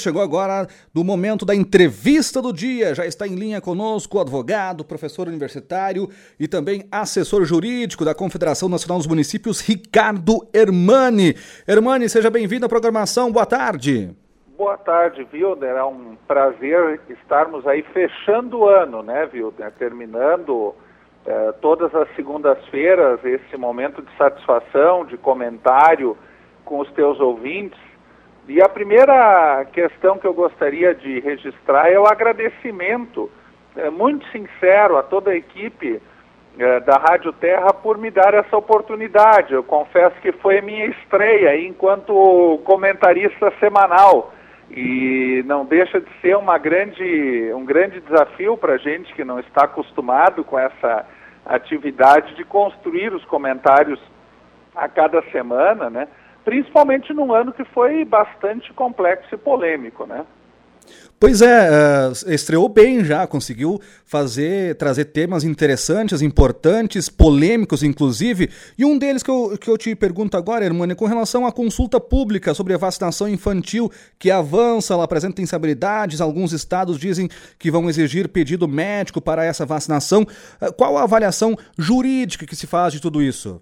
Chegou agora do momento da entrevista do dia. Já está em linha conosco o advogado, professor universitário e também assessor jurídico da Confederação Nacional dos Municípios, Ricardo Hermani. Hermani, seja bem-vindo à programação. Boa tarde. Boa tarde, Wilder. É um prazer estarmos aí fechando o ano, né, Wilder? Terminando eh, todas as segundas-feiras esse momento de satisfação, de comentário com os teus ouvintes e a primeira questão que eu gostaria de registrar é o agradecimento é, muito sincero a toda a equipe é, da Rádio Terra por me dar essa oportunidade. Eu confesso que foi minha estreia enquanto comentarista semanal e não deixa de ser uma grande, um grande desafio para a gente que não está acostumado com essa atividade de construir os comentários a cada semana, né? Principalmente num ano que foi bastante complexo e polêmico, né? Pois é, uh, estreou bem já, conseguiu fazer, trazer temas interessantes, importantes, polêmicos inclusive, e um deles que eu, que eu te pergunto agora, Hermânia, com relação à consulta pública sobre a vacinação infantil, que avança, ela apresenta instabilidades, alguns estados dizem que vão exigir pedido médico para essa vacinação. Uh, qual a avaliação jurídica que se faz de tudo isso?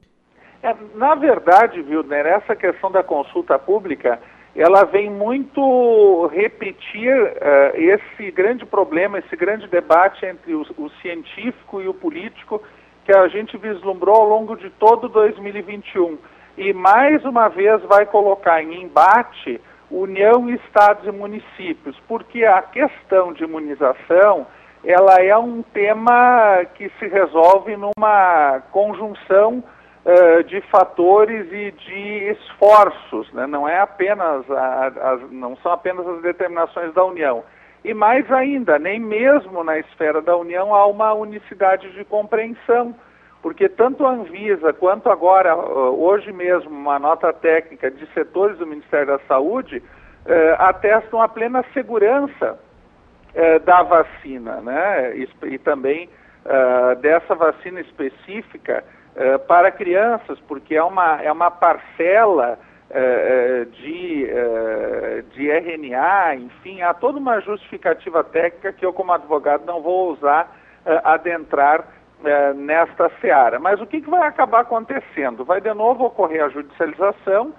É, na verdade, Wildner, essa questão da consulta pública, ela vem muito repetir uh, esse grande problema, esse grande debate entre o, o, científico e o político que a gente vislumbrou ao longo de todo 2021. E mais uma vez vai colocar em embate União, Estados e municípios, porque a questão de imunização ela é um tema que se resolve numa conjunção uh, de fatores e de esforços, né? não é apenas a, não são apenas as determinações da União. E mais ainda, nem mesmo na esfera da União há uma unicidade de compreensão, porque tanto a Anvisa quanto agora, hoje mesmo, uma nota técnica de setores do Ministério da Saúde uh, atestam a plena segurança uh, da vacina, né? E, e também dessa vacina específica eh, para crianças, porque é uma, é uma parcela uh, de, uh, de RNA, enfim, há toda uma justificativa técnica que eu, como advogado, não vou usar adentrar nesta seara. Mas o que, que, vai acabar acontecendo? Vai de novo ocorrer a judicialização.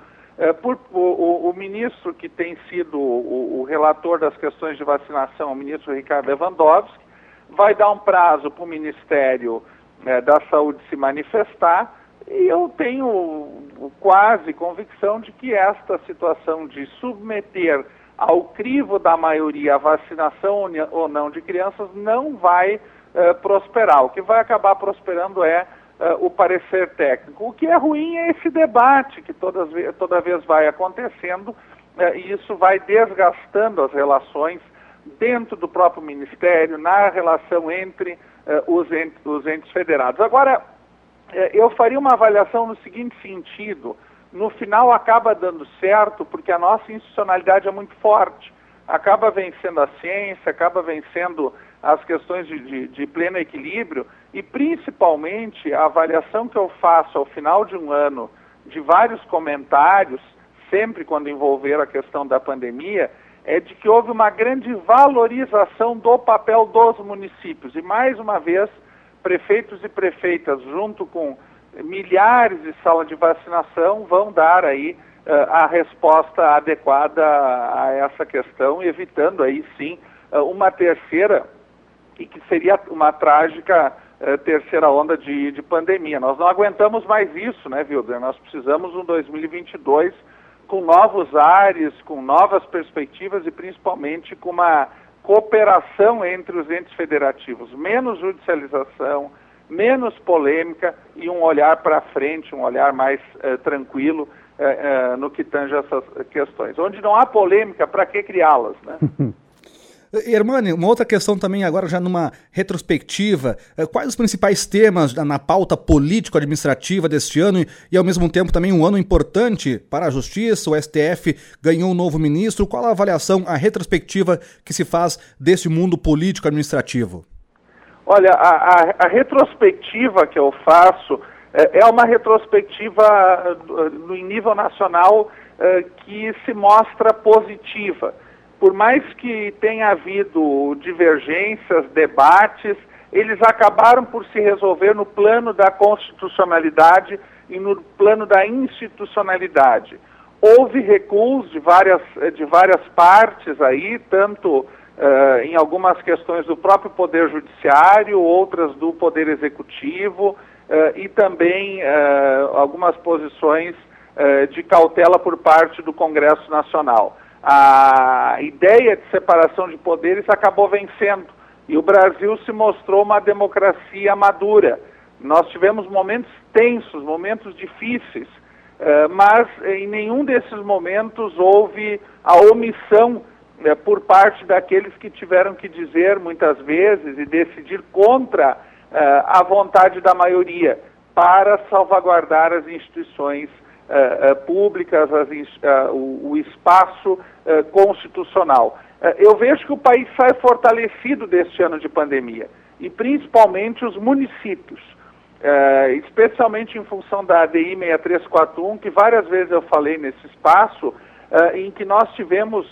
por, o, o, ministro que tem sido o, o relator das questões de vacinação, o ministro Ricardo Lewandowski, vai dar um prazo para o Ministério né, da saúde se manifestar, e eu tenho quase convicção de que esta situação de submeter ao crivo da maioria a vacinação ou não de crianças não vai eh, prosperar. O que vai acabar prosperando é eh, o parecer técnico. O que é ruim é esse debate que todas, toda vez vai acontecendo eh, e isso vai desgastando as relações dentro do próprio Ministério, na relação entre os, entes, os entes federados. Agora, eh, eu faria uma avaliação no seguinte sentido: no final acaba dando certo porque a nossa institucionalidade é muito forte, acaba vencendo a ciência, acaba vencendo as questões de, de, de pleno equilíbrio e, principalmente, a avaliação que eu faço ao final de um ano de vários comentários, sempre quando envolver a questão da pandemia, é de que houve uma grande valorização do papel dos municípios. E, mais uma vez, prefeitos e prefeitas, junto com milhares de salas de vacinação, vão dar aí uh, a resposta adequada a essa questão, evitando aí sim uh, uma terceira, e que seria uma trágica uh, terceira onda de, de pandemia. Nós não aguentamos mais isso, né, Wilder? Nós precisamos um 2022 com novos ares, com novas perspectivas e principalmente com uma cooperação entre os entes federativos, menos judicialização, menos polêmica e um olhar para frente, um olhar mais eh, tranquilo eh, eh, no que tange essas questões. Onde não há polêmica, para que criá-las? Né? Hermane, uma outra questão também, agora já numa retrospectiva, eh, quais os principais temas na pauta político-administrativa deste ano e, ao mesmo tempo, também um ano importante para a Justiça? O STF ganhou um novo ministro. Qual a avaliação, a retrospectiva que se faz desse mundo político-administrativo? Olha, a, a, a, retrospectiva que eu faço é, é uma retrospectiva no nível nacional é, que se mostra positiva por mais que tenha havido divergências, debates, eles acabaram por se resolver no plano da constitucionalidade e no plano da institucionalidade. Houve recuos de várias, de várias partes aí, tanto uh, em algumas questões do próprio Poder Judiciário, outras do Poder Executivo, uh, e também uh, algumas posições de cautela por parte do Congresso Nacional. A ideia de separação de poderes acabou vencendo e o Brasil se mostrou uma democracia madura. Nós tivemos momentos tensos, momentos difíceis, mas em nenhum desses momentos houve a omissão é, por parte daqueles que tiveram que dizer muitas vezes e decidir contra é, a vontade da maioria para salvaguardar as instituições é, públicas, as, o, o, espaço constitucional. eu vejo que o país sai fortalecido deste ano de pandemia e principalmente os municípios. especialmente em função da ADI 6341, que várias vezes eu falei nesse espaço, em que nós tivemos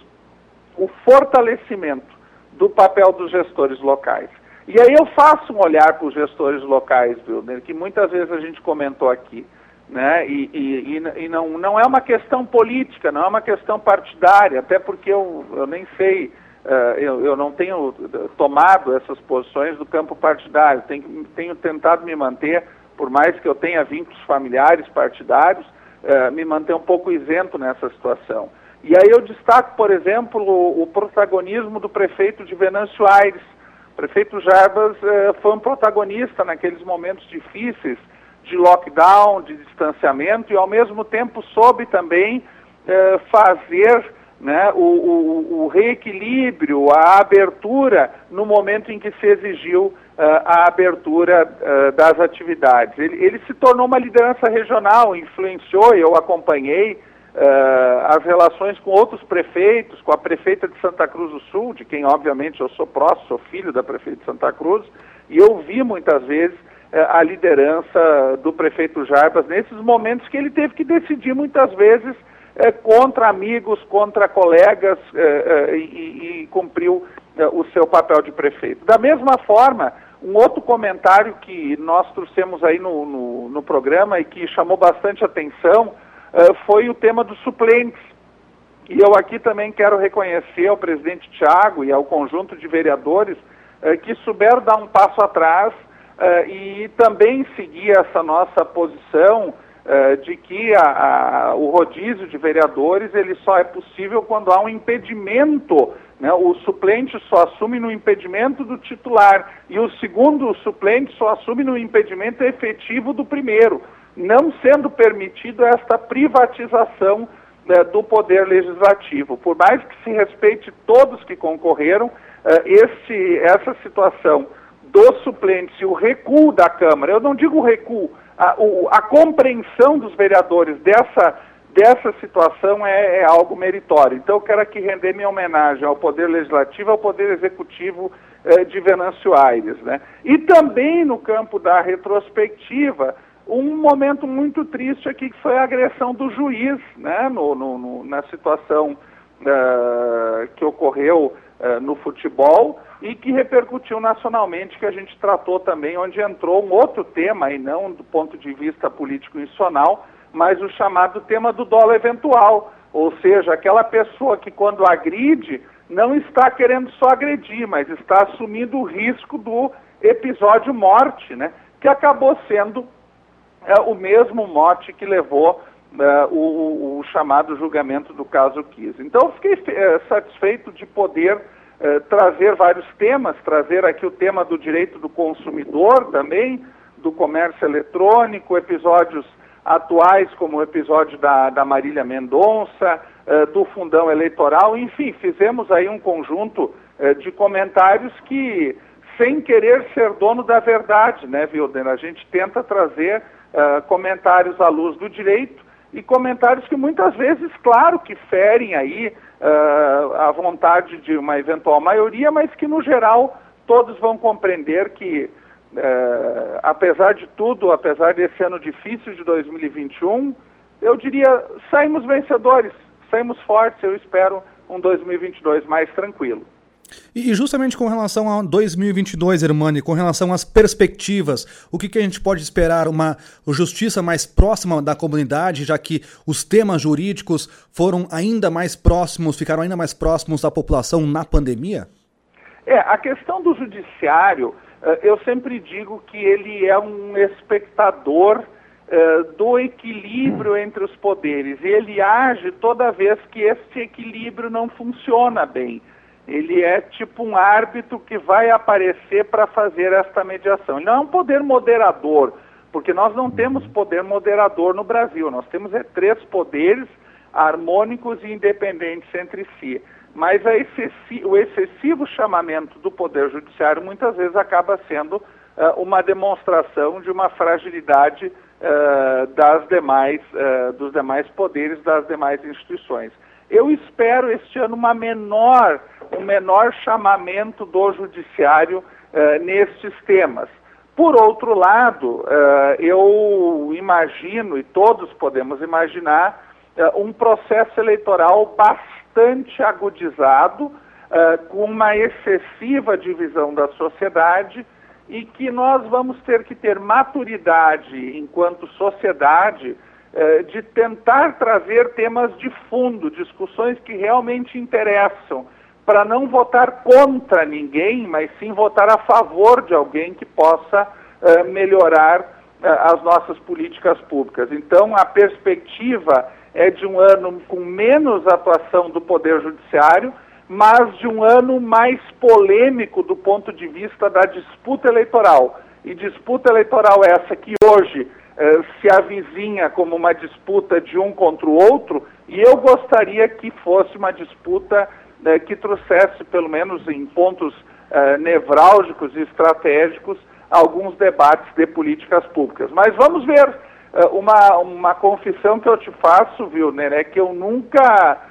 o fortalecimento do papel dos gestores locais. E aí eu faço um olhar para os gestores locais, Wilder, que muitas vezes a gente comentou aqui. Né? E, e, e, não, não é uma questão política, não é uma questão partidária, até porque eu, eu nem sei, uh, eu, eu não tenho tomado essas posições do campo partidário, tenho, tenho tentado me manter, por mais que eu tenha vínculos familiares partidários, uh, me manter um pouco isento nessa situação. E aí eu destaco, por exemplo, o, o protagonismo do prefeito de Venâncio Aires. O prefeito Jarbas eh, foi um protagonista naqueles momentos difíceis de lockdown, de distanciamento, e ao mesmo tempo soube também eh, fazer né, o, o, o, reequilíbrio, a abertura no momento em que se exigiu uh, a abertura uh, das atividades. Ele, ele, se tornou uma liderança regional, influenciou, eu acompanhei uh, as relações com outros prefeitos, com a prefeita de Santa Cruz do Sul, de quem obviamente eu sou próximo, sou filho da prefeita de Santa Cruz, e eu vi muitas vezes a liderança do prefeito Jarbas nesses momentos que ele teve que decidir muitas vezes uh, contra amigos, contra colegas e, e, cumpriu o seu papel de prefeito. Da mesma forma, um outro comentário que nós trouxemos aí no, no, no programa e que chamou bastante atenção eh, foi o tema dos suplentes. E eu aqui também quero reconhecer ao presidente Tiago e ao conjunto de vereadores que souberam dar um passo atrás uh, e também seguir essa nossa posição de que a, a, o rodízio de vereadores ele só é possível quando há um impedimento. Né? O suplente só assume no impedimento do titular e o segundo suplente só assume no impedimento efetivo do primeiro não sendo permitido esta privatização né, do poder legislativo. Por mais que se respeite todos que concorreram, uh, esse, essa situação dos suplentes e o recuo da Câmara, eu não digo recuo, a, o, a compreensão dos vereadores dessa, dessa situação é, é, algo meritório. Então eu quero aqui render minha homenagem ao Poder Legislativo, ao Poder Executivo eh, de Venâncio Aires. Né? E também no campo da retrospectiva, um momento muito triste aqui que foi a agressão do juiz, né, no, no, no na situação uh, que ocorreu uh, no futebol e que repercutiu nacionalmente, que a gente tratou também, onde entrou um outro tema, e não do ponto de vista político-institucional, mas o chamado tema do dolo eventual, ou seja, aquela pessoa que quando agride não está querendo só agredir, mas está assumindo o risco do episódio morte, né, que acabou sendo é o mesmo mote que levou é, o, o, chamado julgamento do caso Kiss. Então, fiquei é, satisfeito de poder é, trazer vários temas, trazer aqui o tema do direito do consumidor também, do comércio eletrônico, episódios atuais, como o episódio da, da Marília Mendonça, é, do fundão eleitoral, enfim, fizemos aí um conjunto é, de comentários que, sem querer ser dono da verdade, né, Wilden? A gente tenta trazer comentários à luz do direito e comentários que muitas vezes, claro, que ferem aí uh, a vontade de uma eventual maioria, mas que no geral todos vão compreender que, uh, apesar de tudo, apesar desse ano difícil de 2021, eu diria, saímos vencedores, saímos fortes, eu espero, um 2022 mais tranquilo. E justamente com relação a 2022, Hermani, com relação às perspectivas, o que, que a gente pode esperar? Uma justiça mais próxima da comunidade, já que os temas jurídicos foram ainda mais próximos, ficaram ainda mais próximos da população na pandemia? É, a questão do judiciário, eh, eu sempre digo que ele é um espectador eh, do equilíbrio entre os poderes. E ele age toda vez que esse equilíbrio não funciona bem. Ele é tipo um árbitro que vai aparecer para fazer esta mediação. Ele não é um poder moderador, porque nós não temos poder moderador no Brasil. Nós temos é, três poderes harmônicos e independentes entre si. Mas excessi o excessivo chamamento do Poder Judiciário muitas vezes acaba sendo uh, uma demonstração de uma fragilidade uh, das demais, uh, dos demais poderes, das demais instituições. Eu espero este ano uma menor, um menor chamamento do judiciário uh, nestes temas. Por outro lado, uh, eu imagino, e todos podemos imaginar, uh, um processo eleitoral bastante agudizado, com uma excessiva divisão da sociedade e que nós vamos ter que ter maturidade enquanto sociedade de tentar trazer temas de fundo, discussões que realmente interessam, para não votar contra ninguém, mas sim votar a favor de alguém que possa uh, melhorar uh, as nossas políticas públicas. Então, a perspectiva é de um ano com menos atuação do Poder Judiciário, mas de um ano mais polêmico do ponto de vista da disputa eleitoral. E disputa eleitoral essa que hoje eh, se avizinha como uma disputa de um contra o outro, e eu gostaria que fosse uma disputa eh, que trouxesse, pelo menos em pontos eh, nevrálgicos e estratégicos, alguns debates de políticas públicas. Mas vamos ver, uma, uma confissão que eu te faço, viu, é que eu nunca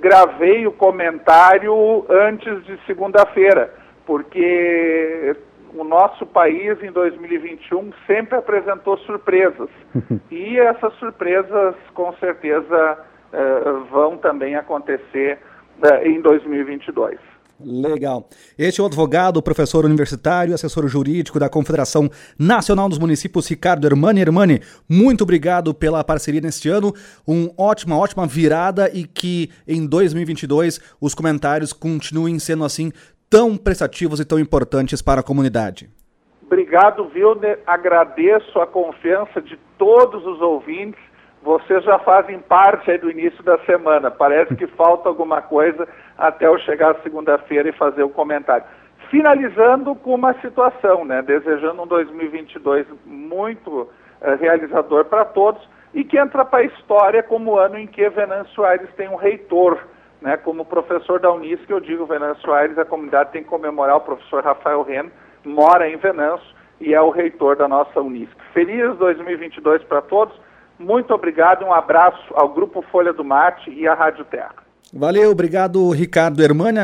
gravei o comentário antes de segunda-feira, porque o nosso país em 2021 sempre apresentou surpresas. e essas surpresas, com certeza, eh, vão também acontecer eh, em 2022. Legal. Este é o advogado, professor universitário, assessor jurídico da Confederação Nacional dos Municípios, Ricardo Hermani. Hermani, muito obrigado pela parceria neste ano. Uma ótima, ótima virada e que em 2022 os comentários continuem sendo assim tão prestativos e tão importantes para a comunidade. Obrigado, Wilner. Agradeço a confiança de todos os ouvintes. Vocês já fazem parte do início da semana. Parece que falta alguma coisa até eu chegar segunda-feira e fazer o comentário. Finalizando com uma situação, né? Desejando um 2022 muito uh, realizador para todos e que entra para a história como o ano em que Venâncio Aires tem um reitor né, como professor da Unisc, eu digo Venâncio Aires, a comunidade tem que comemorar o professor Rafael Ren, mora em Venâncio e é o reitor da nossa Unisc. Feliz 2022 para todos, muito obrigado, um abraço ao Grupo Folha do Mate e à Rádio Terra. Valeu, obrigado Ricardo Hermânia.